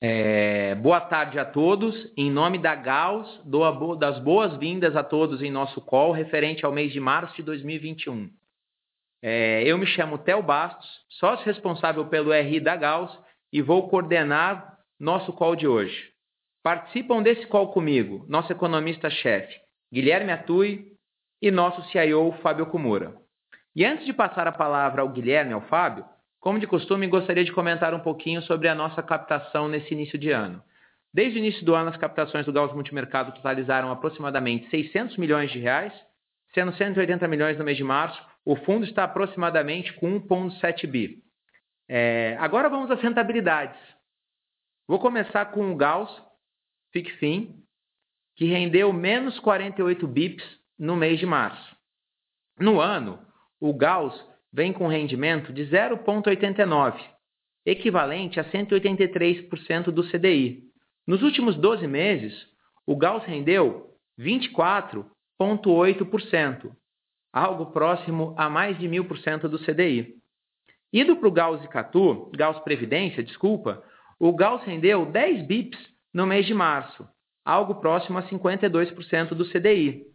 É, boa tarde a todos. Em nome da Gauss, dou das boas-vindas a todos em nosso call referente ao mês de março de 2021. É, eu me chamo Theo Bastos, sócio responsável pelo RI da Gauss e vou coordenar nosso call de hoje. Participam desse call comigo nosso economista-chefe, Guilherme Atui, e nosso CIO, Fábio Kumura. E antes de passar a palavra ao Guilherme e ao Fábio, como de costume, gostaria de comentar um pouquinho sobre a nossa captação nesse início de ano. Desde o início do ano, as captações do Gauss Multimercado totalizaram aproximadamente 600 milhões de reais, sendo 180 milhões no mês de março. O fundo está aproximadamente com 1,7 bi. É, agora vamos às rentabilidades. Vou começar com o Gauss FICFIN, que rendeu menos 48 bips no mês de março. No ano, o Gauss vem com rendimento de 0,89, equivalente a 183% do CDI. Nos últimos 12 meses, o Gauss rendeu 24,8%, algo próximo a mais de 1000% do CDI. Indo para o Gauss Icatu, Gauss Previdência, desculpa, o Gauss rendeu 10 bips no mês de março, algo próximo a 52% do CDI.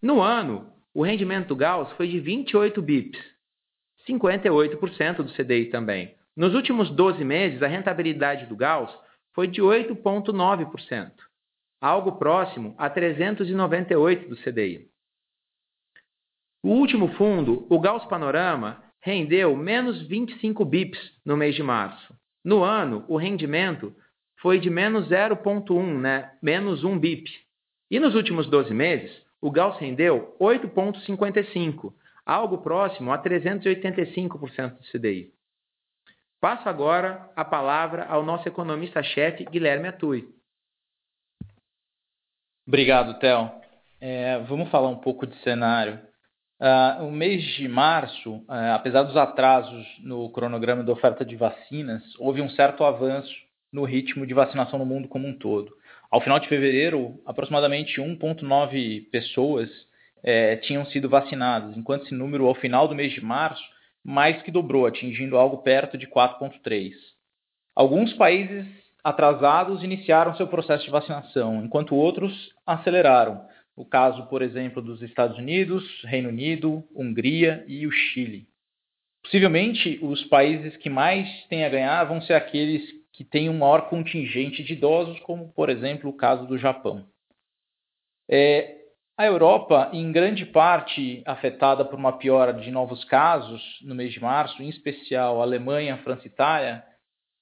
No ano, o rendimento do Gauss foi de 28 bips, 58% do CDI também. Nos últimos 12 meses, a rentabilidade do Gauss foi de 8,9%, algo próximo a 398 do CDI. O último fundo, o Gauss Panorama, rendeu menos 25 bips no mês de março. No ano, o rendimento foi de menos 0,1, né? menos 1 bip. E nos últimos 12 meses, o Gauss rendeu 8,55, algo próximo a 385% do CDI. Passo agora a palavra ao nosso economista-chefe, Guilherme Atui. Obrigado, Theo. É, vamos falar um pouco de cenário. Uh, o mês de março, uh, apesar dos atrasos no cronograma da oferta de vacinas, houve um certo avanço no ritmo de vacinação no mundo como um todo. Ao final de fevereiro, aproximadamente 1,9 pessoas é, tinham sido vacinadas, enquanto esse número, ao final do mês de março, mais que dobrou, atingindo algo perto de 4,3. Alguns países atrasados iniciaram seu processo de vacinação, enquanto outros aceleraram. O caso, por exemplo, dos Estados Unidos, Reino Unido, Hungria e o Chile. Possivelmente, os países que mais têm a ganhar vão ser aqueles que têm um maior contingente de idosos, como, por exemplo, o caso do Japão. É, a Europa, em grande parte afetada por uma piora de novos casos no mês de março, em especial a Alemanha, França e Itália,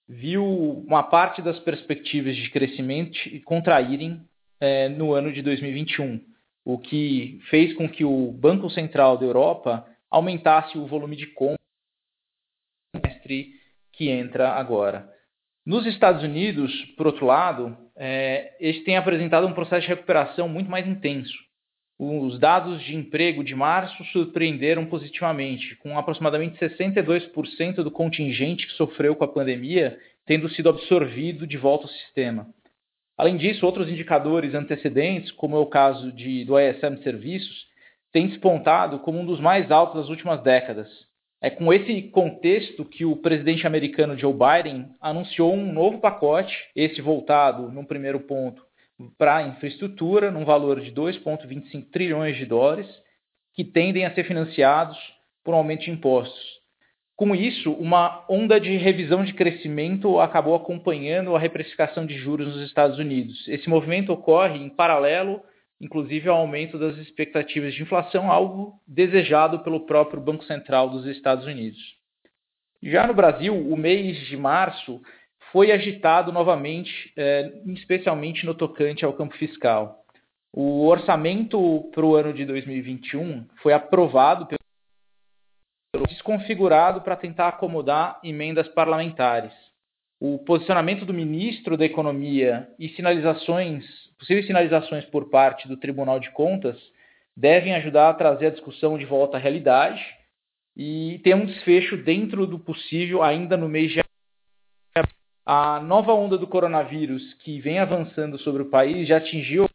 viu uma parte das perspectivas de crescimento contraírem é, no ano de 2021, o que fez com que o Banco Central da Europa aumentasse o volume de compra que entra agora. Nos Estados Unidos, por outro lado, é, eles têm apresentado um processo de recuperação muito mais intenso os dados de emprego de março surpreenderam positivamente, com aproximadamente 62% do contingente que sofreu com a pandemia tendo sido absorvido de volta ao sistema. Além disso, outros indicadores antecedentes, como é o caso de, do ISM serviços, têm despontado como um dos mais altos das últimas décadas. É com esse contexto que o presidente americano Joe Biden anunciou um novo pacote, esse voltado, num primeiro ponto, para infraestrutura, num valor de 2,25 trilhões de dólares, que tendem a ser financiados por um aumento de impostos. Com isso, uma onda de revisão de crescimento acabou acompanhando a reprecificação de juros nos Estados Unidos. Esse movimento ocorre em paralelo, inclusive, ao aumento das expectativas de inflação, algo desejado pelo próprio Banco Central dos Estados Unidos. Já no Brasil, o mês de março foi agitado novamente, é, especialmente no tocante ao campo fiscal. O orçamento para o ano de 2021 foi aprovado pelo desconfigurado para tentar acomodar emendas parlamentares. O posicionamento do ministro da Economia e sinalizações, possíveis sinalizações por parte do Tribunal de Contas devem ajudar a trazer a discussão de volta à realidade e ter um desfecho dentro do possível ainda no mês de a nova onda do coronavírus que vem avançando sobre o país já atingiu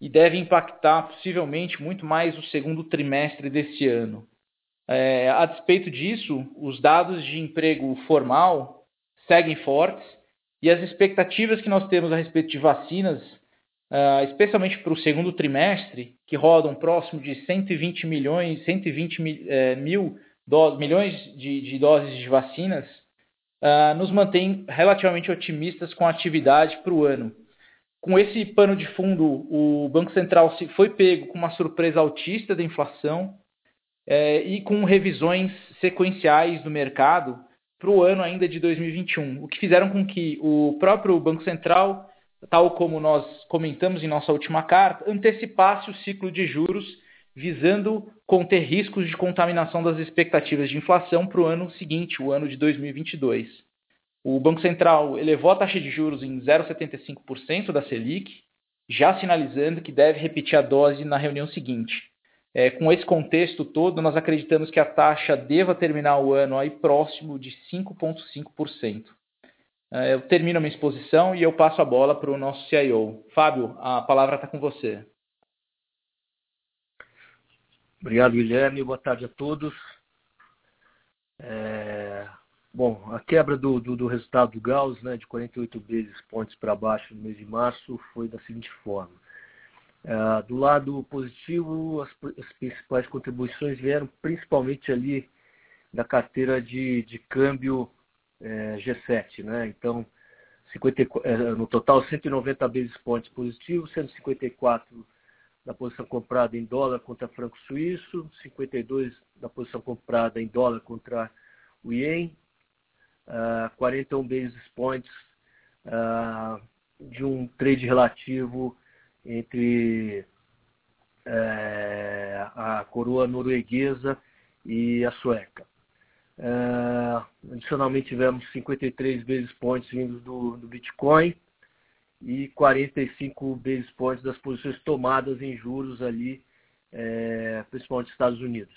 e deve impactar possivelmente muito mais o segundo trimestre desse ano. É, a despeito disso, os dados de emprego formal seguem fortes e as expectativas que nós temos a respeito de vacinas, uh, especialmente para o segundo trimestre, que rodam próximo de 120 milhões, 120 mil, eh, mil do, milhões de, de, doses de vacinas, uh, nos mantém relativamente otimistas com a atividade para o ano. Com esse pano de fundo, o Banco Central foi pego com uma surpresa altista da inflação eh, e com revisões sequenciais do mercado para o ano ainda de 2021, o que fizeram com que o próprio Banco Central, tal como nós comentamos em nossa última carta, antecipasse o ciclo de juros, visando conter riscos de contaminação das expectativas de inflação para o ano seguinte, o ano de 2022. O Banco Central elevou a taxa de juros em 0,75% da Selic, já sinalizando que deve repetir a dose na reunião seguinte. É, com esse contexto todo, nós acreditamos que a taxa deva terminar o ano aí próximo de 5,5%. É, eu termino a minha exposição e eu passo a bola para o nosso CIO. Fábio, a palavra está com você. Obrigado, Guilherme. Boa tarde a todos. É... Bom, a quebra do, do, do, resultado do Gauss, né, de 48 vezes pontos para baixo no mês de março, foi da seguinte forma. Uh, do lado positivo, as, as, principais contribuições vieram principalmente ali da carteira de, de câmbio é, G7, né? Então, 50, é, no total 190 basis points positivos, 154 da posição comprada em dólar contra franco suíço, 52 da posição comprada em dólar contra o ien, uh, 41 basis points uh, de um trade relativo entre é, a coroa norueguesa e a sueca. É, adicionalmente tivemos 53 basis points vindos do, do Bitcoin e 45 basis points das posições tomadas em juros ali, é, principalmente nos Estados Unidos.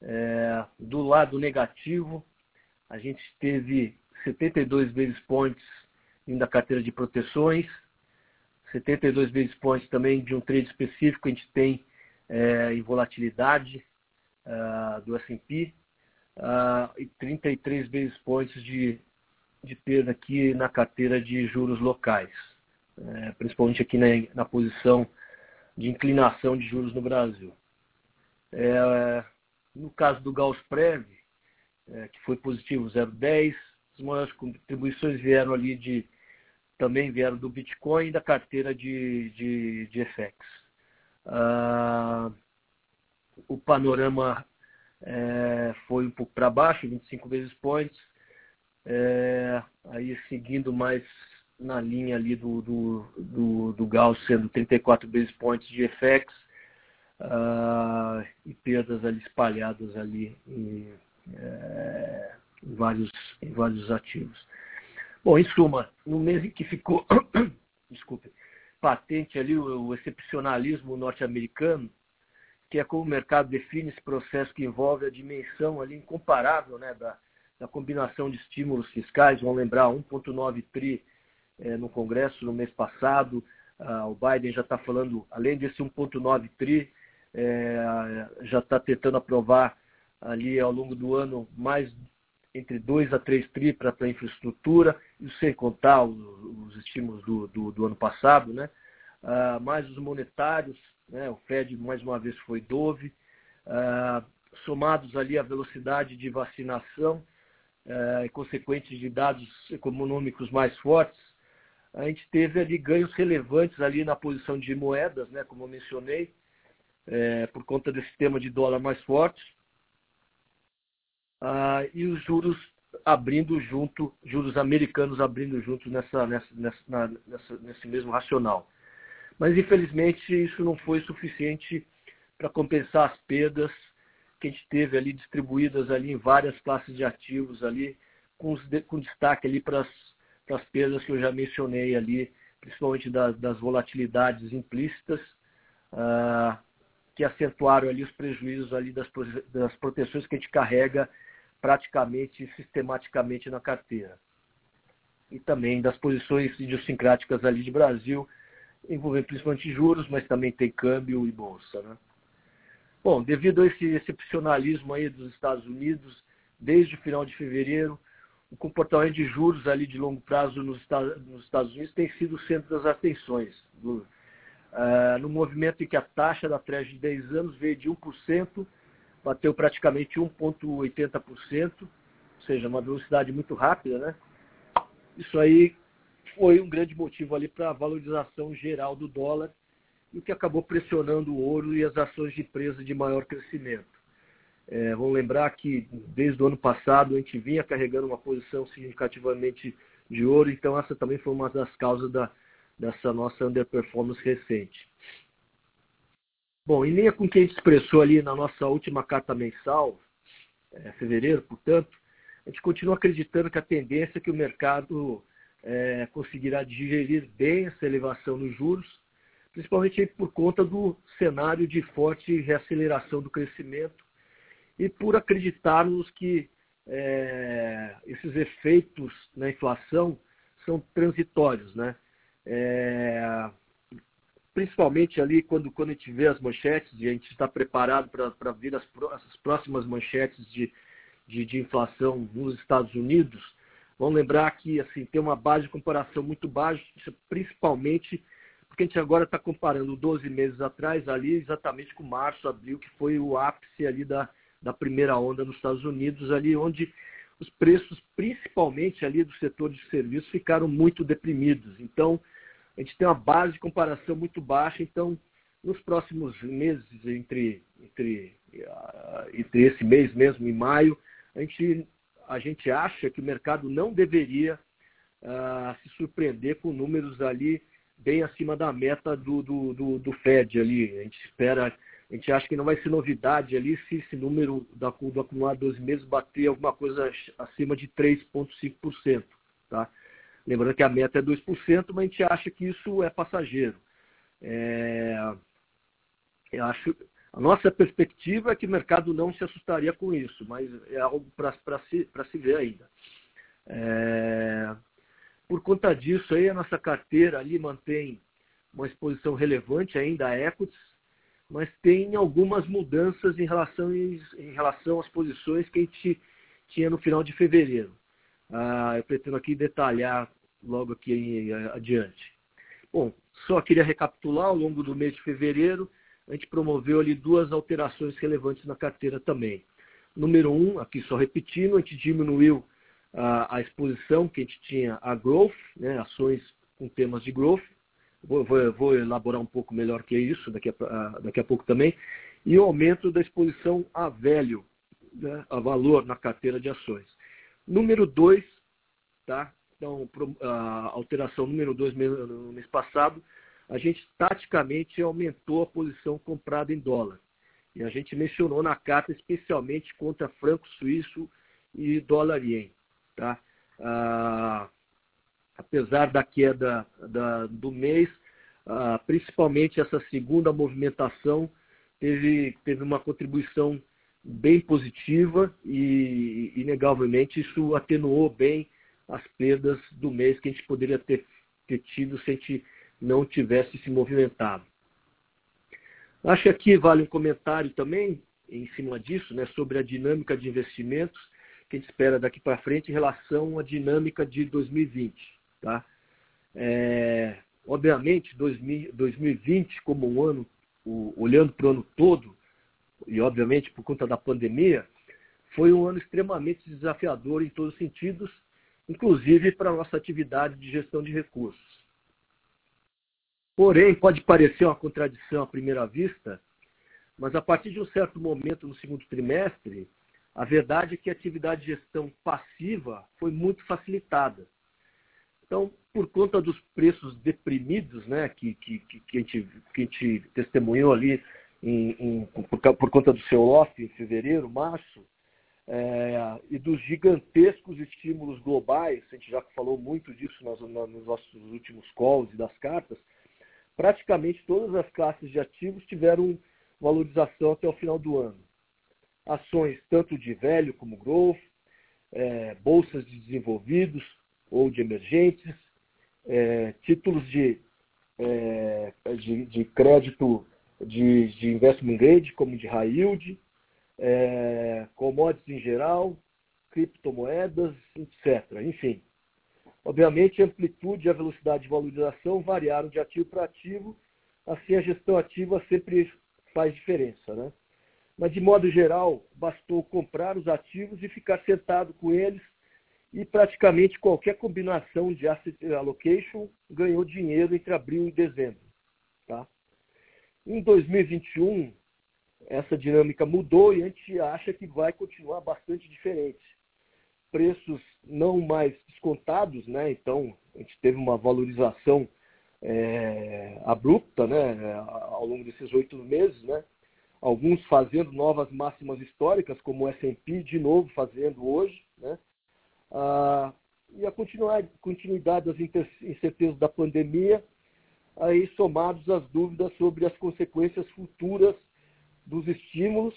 É, do lado negativo, a gente teve 72 basis points vindo da carteira de proteções, 72 basis points também de um trade específico, a gente tem é, em volatilidade uh, do S&P uh, e 33 basis points de, de perda aqui na carteira de juros locais, é, principalmente aqui na, na, posição de inclinação de juros no Brasil. É, no caso do Gauss Prev, é, que foi positivo 0,10, as maiores contribuições vieram ali de também vieram do Bitcoin e da carteira de, de, de FX. Ah, o panorama é, foi um pouco para baixo, 25 vezes points, é, aí seguindo mais na linha ali do, do, do, do Gauss, sendo 34 vezes points de FX, ah, e perdas ali espalhadas ali em, é, em, vários, em vários ativos. Bom, em suma, no mês em que ficou, desculpe, patente ali o, o excepcionalismo norte-americano, que é como o mercado define esse processo que envolve a dimensão ali incomparável né, da, da combinação de estímulos fiscais. Vamos lembrar, 1,9 tri é, no Congresso no mês passado. Ah, o Biden já está falando, além desse 1,9 tri, é, já está tentando aprovar ali ao longo do ano mais entre 2 a 3 tri para a infraestrutura, isso sem contar os, os estímulos do, do, do, ano passado, né? Uh, mais os monetários, né? o Fed mais uma vez foi Dove, uh, somados ali à velocidade de vacinação e consequentes de dados econômicos mais fortes, a gente teve ali ganhos relevantes ali na posição de moedas, né? como eu mencionei, é, por conta desse tema de dólar mais forte ah, e os juros abrindo junto, juros americanos abrindo junto nessa, nessa, nessa, nessa, nesse mesmo racional. Mas infelizmente isso não foi suficiente para compensar as perdas que a gente teve ali distribuídas ali em várias classes de ativos ali, com, com destaque ali para as perdas que eu já mencionei ali, principalmente das, das volatilidades implícitas, uh, que acentuaram ali os prejuízos ali das, das proteções que a gente carrega praticamente sistematicamente na carteira. E também das posições idiosincráticas ali de Brasil, envolvendo principalmente juros, mas também tem câmbio e bolsa. Né? Bom, devido a esse excepcionalismo aí dos Estados Unidos, desde o final de fevereiro, o comportamento de juros ali de longo prazo nos Estados Unidos tem sido o centro das atenções. Uh, no movimento em que a taxa da Treasury de 10 anos veio de 1%, bateu praticamente 1,80%, ou seja, uma velocidade muito rápida, né? Isso aí foi um grande motivo ali para a valorização geral do dólar e o que acabou pressionando o ouro e as ações de empresa de maior crescimento. É, vamos lembrar que desde o ano passado a gente vinha carregando uma posição significativamente de ouro, então essa também foi uma das causas da, dessa nossa underperformance recente. Bom, em linha com o que a gente expressou ali na nossa última carta mensal, é, fevereiro, portanto, a gente continua acreditando que a tendência é que o mercado é, conseguirá digerir bem essa elevação nos juros, principalmente por conta do cenário de forte reaceleração do crescimento e por acreditarmos que é, esses efeitos na inflação são transitórios, né? É, principalmente ali quando, quando a gente vê as manchetes e a gente está preparado para ver as, as, próximas manchetes de, de, de, inflação nos Estados Unidos, vamos lembrar que assim, tem uma base de comparação muito baixa, principalmente porque a gente agora está comparando 12 meses atrás ali exatamente com março, abril, que foi o ápice ali da, da primeira onda nos Estados Unidos, ali onde os preços, principalmente ali do setor de serviços, ficaram muito deprimidos. Então, a gente tem uma base de comparação muito baixa, então, nos próximos meses, entre, entre, uh, entre esse mês mesmo, em maio, a gente, a gente acha que o mercado não deveria uh, se surpreender com números ali bem acima da meta do, do, do, do Fed ali. A gente espera a gente acha que não vai ser novidade ali se esse número do acumulado 12 meses bater alguma coisa acima de 3,5%. Tá? Lembrando que a meta é 2%, mas a gente acha que isso é passageiro. É... Eu acho... A nossa perspectiva é que o mercado não se assustaria com isso, mas é algo para se, se ver ainda. É... Por conta disso, aí, a nossa carteira ali mantém uma exposição relevante ainda a equities, mas tem algumas mudanças em relação, em relação às posições que a gente tinha no final de fevereiro. Ah, eu pretendo aqui detalhar logo aqui adiante. Bom, só queria recapitular, ao longo do mês de fevereiro, a gente promoveu ali duas alterações relevantes na carteira também. Número um, aqui só repetindo, a gente diminuiu a, exposição que a gente tinha a growth, né, ações com temas de growth, vou, vou, vou, elaborar um pouco melhor que isso daqui a, daqui a pouco também, e o aumento da exposição a velho, né, a valor na carteira de ações. Número 2, tá? Então, a alteração número 2 no mês passado, a gente taticamente aumentou a posição comprada em dólar. E a gente mencionou na carta especialmente contra franco suíço e dólar ien. Tá? Ah, apesar da queda da, do mês, ah, principalmente essa segunda movimentação teve, teve uma contribuição bem positiva e, inegavelmente, isso atenuou bem as perdas do mês que a gente poderia ter, ter tido se a gente não tivesse se movimentado. Acho que aqui vale um comentário também em cima disso, né, sobre a dinâmica de investimentos que a gente espera daqui para frente em relação à dinâmica de 2020. Tá? É, obviamente, 2020 como um ano, olhando para o ano todo, e obviamente por conta da pandemia, foi um ano extremamente desafiador em todos os sentidos, inclusive para a nossa atividade de gestão de recursos. Porém, pode parecer uma contradição à primeira vista, mas a partir de um certo momento no segundo trimestre, a verdade é que a atividade de gestão passiva foi muito facilitada. Então, por conta dos preços deprimidos, né, que, que, que, a, gente, que a gente testemunhou ali em, em, por, por, conta do seu off em fevereiro, março, é, e dos gigantescos estímulos globais, a gente já falou muito disso nos, nos nossos últimos calls e das cartas, praticamente todas as classes de ativos tiveram valorização até o final do ano. Ações tanto de velho como growth, é, bolsas de desenvolvidos, ou de emergentes, é, títulos de, é, de, de, crédito de, de investment grade, como de high yield, é, commodities em geral, criptomoedas, etc. Enfim, obviamente a amplitude e a velocidade de valorização variaram de ativo para ativo, assim a gestão ativa sempre faz diferença, né? Mas de modo geral, bastou comprar os ativos e ficar sentado com eles e praticamente qualquer combinação de asset allocation ganhou dinheiro entre abril e dezembro. Tá? Em 2021, essa dinâmica mudou e a gente acha que vai continuar bastante diferente. Preços não mais descontados, né? então a gente teve uma valorização é, abrupta né? ao longo desses oito meses, né? Alguns fazendo novas máximas históricas, como o S&P de novo fazendo hoje, né? Ah, e a continuidade das incertezas da pandemia, aí somados às dúvidas sobre as consequências futuras dos estímulos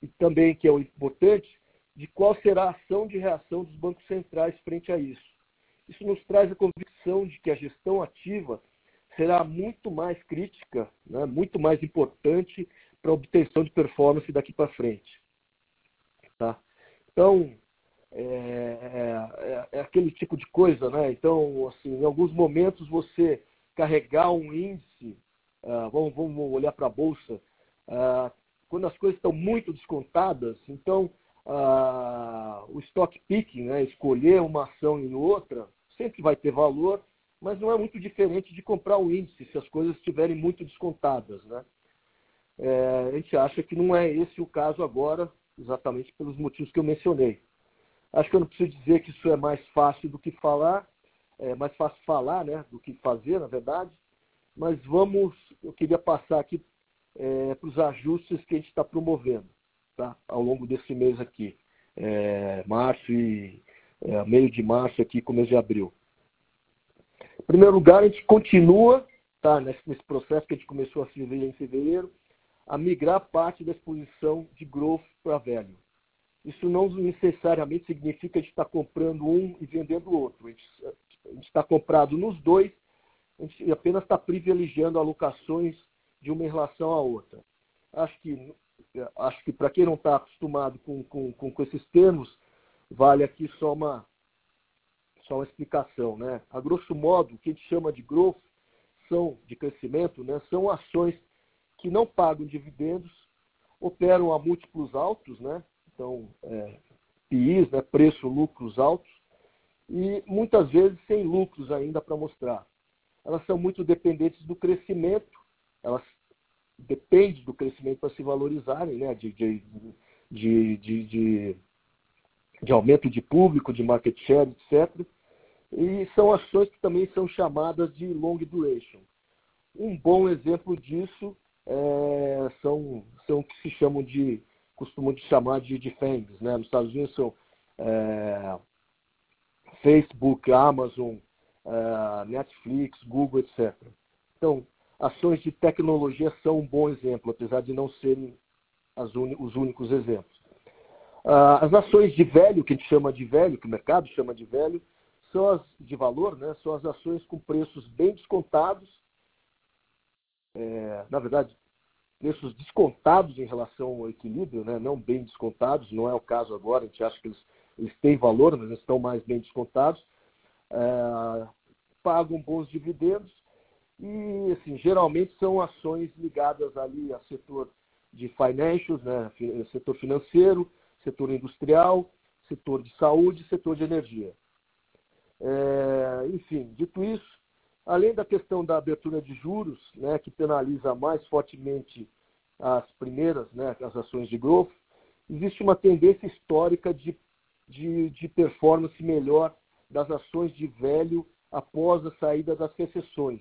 e também, que é o importante, de qual será a ação de reação dos bancos centrais frente a isso. Isso nos traz a convicção de que a gestão ativa será muito mais crítica, né, muito mais importante para obtenção de performance daqui para frente. Tá? Então, é, é, é, aquele tipo de coisa, né? Então, assim, em alguns momentos você carregar um índice, uh, vamos, vamos, olhar para a bolsa, uh, quando as coisas estão muito descontadas, então uh, o stock picking, né, escolher uma ação em outra, sempre vai ter valor, mas não é muito diferente de comprar o índice se as coisas estiverem muito descontadas, né? É, a gente acha que não é esse o caso agora, exatamente pelos motivos que eu mencionei. Acho que eu não preciso dizer que isso é mais fácil do que falar, é mais fácil falar né, do que fazer, na verdade. Mas vamos, eu queria passar aqui é, para os ajustes que a gente está promovendo tá, ao longo desse mês aqui, é, março e é, meio de março aqui, começo de abril. Em primeiro lugar, a gente continua tá, nesse, nesse processo que a gente começou a se ver em fevereiro, a migrar parte da exposição de growth para velho. Isso não necessariamente significa a gente está comprando um e vendendo o outro. A gente está comprado nos dois, a gente apenas está privilegiando alocações de uma em relação à outra. Acho que, acho que para quem não está acostumado com, com, com, esses termos, vale aqui só uma, só uma explicação. Né? A grosso modo, o que a gente chama de growth, são, de crescimento, né? são ações que não pagam dividendos, operam a múltiplos altos, né? então é, PIs, né, preço, lucros altos, e muitas vezes sem lucros ainda para mostrar. Elas são muito dependentes do crescimento, elas dependem do crescimento para se valorizarem, né, de, de, de, de, de aumento de público, de market share, etc. E são ações que também são chamadas de long duration. Um bom exemplo disso é, são, são o que se chamam de costumam chamar de, de. Né? Nos Estados Unidos são é, Facebook, Amazon, é, Netflix, Google, etc. Então, ações de tecnologia são um bom exemplo, apesar de não serem os únicos exemplos. Uh, as ações de velho, que a gente chama de velho, que o mercado chama de velho, são as de valor, né? são as ações com preços bem descontados. É, na verdade, preços descontados em relação ao equilíbrio, né? não bem descontados, não é o caso agora, a gente acha que eles, eles têm valor, mas estão mais bem descontados, é, pagam bons dividendos e, assim, geralmente são ações ligadas ali a setor de financials, né? setor financeiro, setor industrial, setor de saúde, setor de energia. É, enfim, dito isso, além da questão da abertura de juros, né, que penaliza mais fortemente as primeiras, né, as ações de growth, existe uma tendência histórica de, de, de performance melhor das ações de velho após a saída das recessões,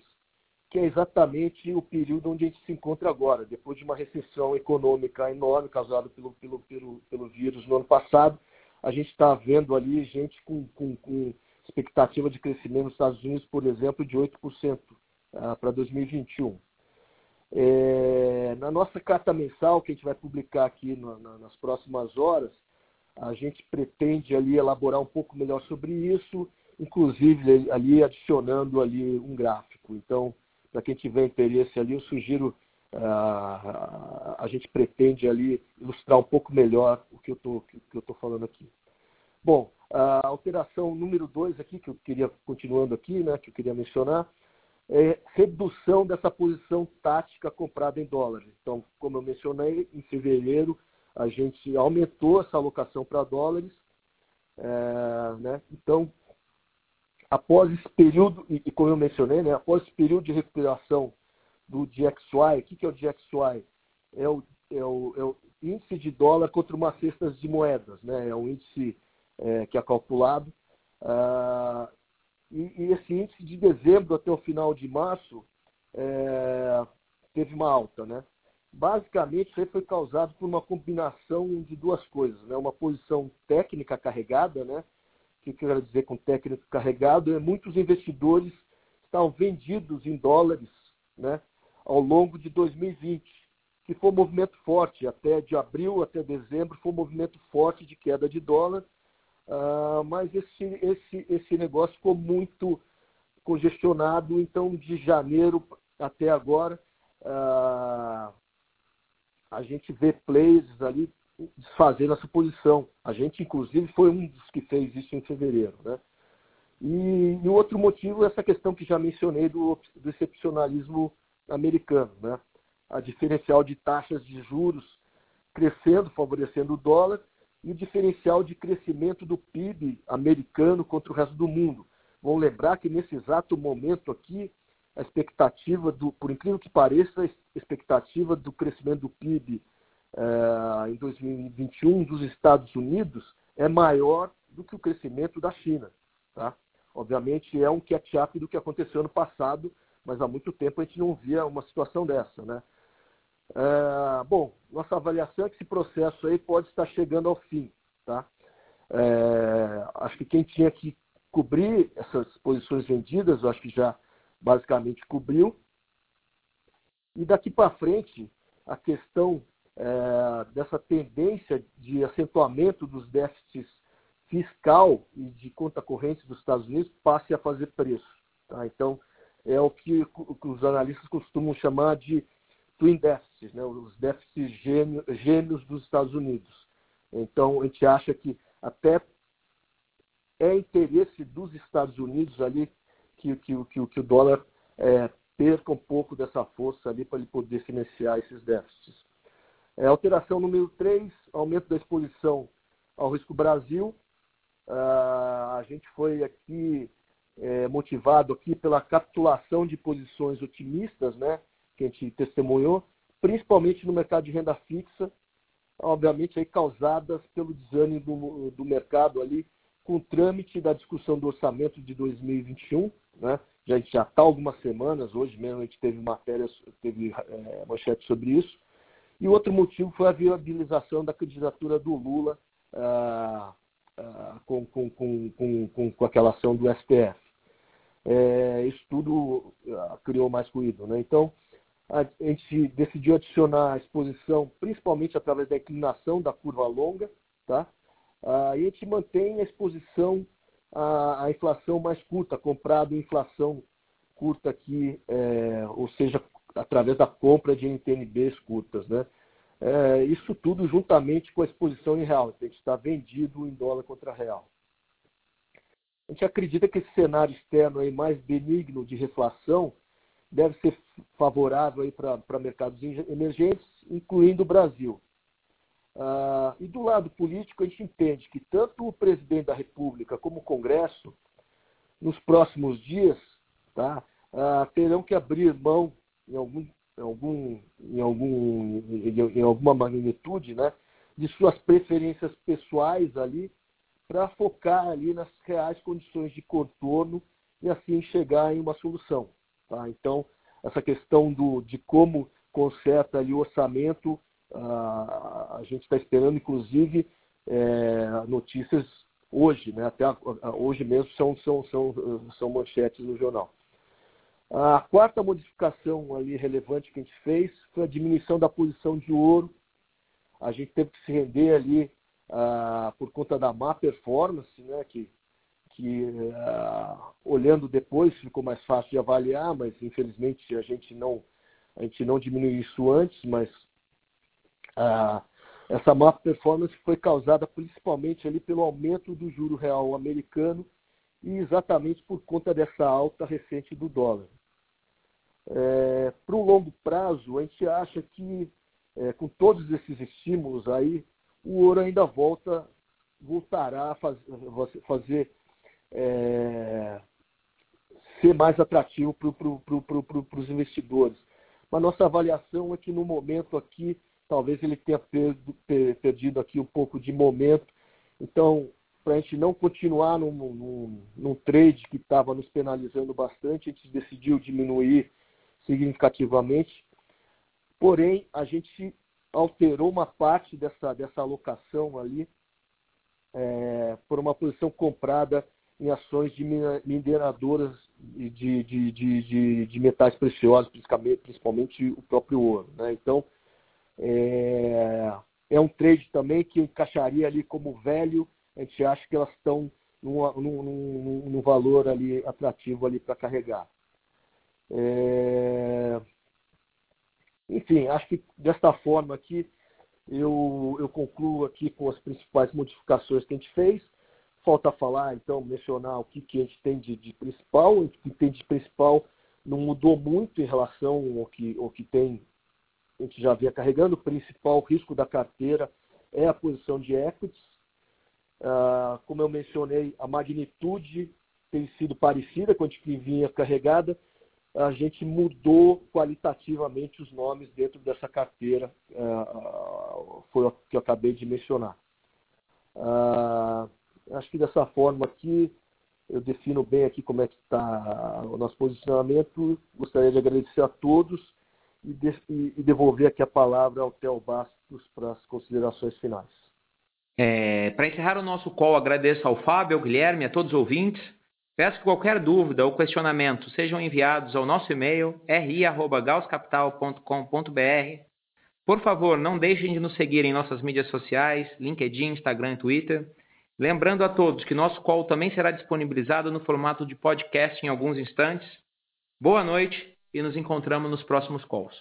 que é exatamente o período onde a gente se encontra agora, depois de uma recessão econômica enorme causada pelo, pelo, pelo, pelo vírus no ano passado, a gente está vendo ali gente com, com, com, expectativa de crescimento nos Estados Unidos, por exemplo, de 8% uh, para 2021. É, na nossa carta mensal, que a gente vai publicar aqui na, nas próximas horas, a gente pretende ali elaborar um pouco melhor sobre isso, inclusive ali adicionando ali um gráfico. Então, para quem tiver interesse ali, eu sugiro uh, a gente pretende ali ilustrar um pouco melhor o que eu estou falando aqui. Bom, a alteração número dois aqui, que eu queria, continuando aqui, né, que eu queria mencionar, é redução dessa posição tática comprada em dólares. Então, como eu mencionei, em fevereiro a gente aumentou essa alocação para dólares. É, né? Então, após esse período, e, como eu mencionei, né, após esse período de recuperação do DXY, o que, que é o DXY? É o, é, o, é o índice de dólar contra uma cesta de moedas, né? é um índice é, que é calculado. Ah, e, e, esse índice de dezembro até o final de março é, teve uma alta. Né? Basicamente, isso aí foi causado por uma combinação de duas coisas. Né? Uma posição técnica carregada, né? o que eu quero dizer com técnico carregado? É muitos investidores estavam vendidos em dólares né? ao longo de 2020, que foi um movimento forte. Até de abril até dezembro foi um movimento forte de queda de dólar Uh, mas esse, esse, esse negócio ficou muito congestionado, então de janeiro até agora uh, a gente vê players ali desfazendo essa posição. A gente, inclusive, foi um dos que fez isso em fevereiro. Né? E, e o outro motivo é essa questão que já mencionei do, do excepcionalismo americano. Né? A diferencial de taxas de juros crescendo, favorecendo o dólar, e o diferencial de crescimento do PIB americano contra o resto do mundo. Vamos lembrar que nesse exato momento aqui, a expectativa do, por incrível que pareça, a expectativa do crescimento do PIB eh, em 2021 dos Estados Unidos é maior do que o crescimento da China. Tá? Obviamente é um catch-up do que aconteceu ano passado, mas há muito tempo a gente não via uma situação dessa. Né? É, bom, nossa avaliação é que esse processo aí pode estar chegando ao fim. Tá? É, acho que quem tinha que cobrir essas posições vendidas, eu acho que já basicamente cobriu. E daqui para frente, a questão é, dessa tendência de acentuamento dos déficits fiscal e de conta corrente dos Estados Unidos passe a fazer preço. Tá? Então, é o que os analistas costumam chamar de twin deficits, né, os déficits gêmeos, dos Estados Unidos. Então, a gente acha que até é interesse dos Estados Unidos ali que, que, que, que o dólar é, perca um pouco dessa força ali para ele poder financiar esses déficits. É, alteração número 3, aumento da exposição ao risco Brasil. Ah, a gente foi aqui é, motivado aqui pela capitulação de posições otimistas, né? Que a gente testemunhou, principalmente no mercado de renda fixa, obviamente aí causadas pelo desânimo do, do mercado ali com o trâmite da discussão do orçamento de 2021, né? Já, já está algumas semanas, hoje mesmo a gente teve matéria, teve é, manchete sobre isso. E outro motivo foi a viabilização da candidatura do Lula ah, ah, com, com, com, com, com aquela ação do STF. É, isso tudo ah, criou mais ruído. Né? Então, a gente decidiu adicionar a exposição, principalmente através da inclinação da curva longa, tá? Ah, e a gente mantém a exposição à, à inflação mais curta, comprado em inflação curta aqui, é, ou seja, através da compra de NTNBs curtas, né? É, isso tudo juntamente com a exposição em real, a gente está vendido em dólar contra real. A gente acredita que esse cenário externo aí mais benigno de reflação deve ser favorável para mercados emergentes, incluindo o Brasil. Ah, e do lado político, a gente entende que tanto o presidente da República como o Congresso, nos próximos dias, tá, ah, terão que abrir mão, em, algum, em, algum, em, algum, em, em alguma magnitude, né, de suas preferências pessoais ali, para focar ali nas reais condições de contorno e assim chegar em uma solução. Tá? Então, essa questão do, de como conserta o orçamento, a, a gente está esperando, inclusive, é, notícias hoje, né? até a, a, hoje mesmo são, são, são, são manchetes no jornal. A quarta modificação ali relevante que a gente fez foi a diminuição da posição de ouro. A gente teve que se render ali ah, por conta da má performance, né, que que uh, olhando depois ficou mais fácil de avaliar, mas infelizmente a gente não a gente não diminuiu isso antes, mas uh, essa má performance foi causada principalmente ali pelo aumento do juro real americano e exatamente por conta dessa alta recente do dólar. É, Para o longo prazo, a gente acha que é, com todos esses estímulos aí, o ouro ainda volta, voltará a faz, fazer é, ser mais atrativo para pro, pro, os investidores. Mas nossa avaliação é que no momento aqui, talvez ele tenha perdido, perdido aqui um pouco de momento. Então, para a gente não continuar num, num, num trade que estava nos penalizando bastante, a gente decidiu diminuir significativamente. Porém, a gente alterou uma parte dessa, dessa alocação ali é, por uma posição comprada em ações de mineradoras de, de, de, de, metais preciosos, principalmente o próprio ouro. Né? Então, é, é um trade também que encaixaria ali como velho, a gente acha que elas estão num, num, num valor ali atrativo ali para carregar. É, enfim, acho que desta forma aqui eu, eu concluo aqui com as principais modificações que a gente fez. Falta falar, então, mencionar o que, que a gente tem de, de principal. O que tem de principal não mudou muito em relação ao que, ao que tem, a gente já vinha carregando. O principal risco da carteira é a posição de equities. Ah, como eu mencionei, a magnitude tem sido parecida com a que vinha carregada. A gente mudou qualitativamente os nomes dentro dessa carteira, ah, foi o que eu acabei de mencionar. Ah, acho que dessa forma aqui eu defino bem aqui como é que está o nosso posicionamento. Gostaria de agradecer a todos e, de, e devolver aqui a palavra ao Theo Bastos para as considerações finais. É, para encerrar o nosso call, agradeço ao Fábio, ao Guilherme, a todos os ouvintes. Peço que qualquer dúvida ou questionamento sejam enviados ao nosso e-mail ri@gauscapital.com.br. Por favor, não deixem de nos seguir em nossas mídias sociais, LinkedIn, Instagram e Twitter. Lembrando a todos que nosso call também será disponibilizado no formato de podcast em alguns instantes. Boa noite e nos encontramos nos próximos calls.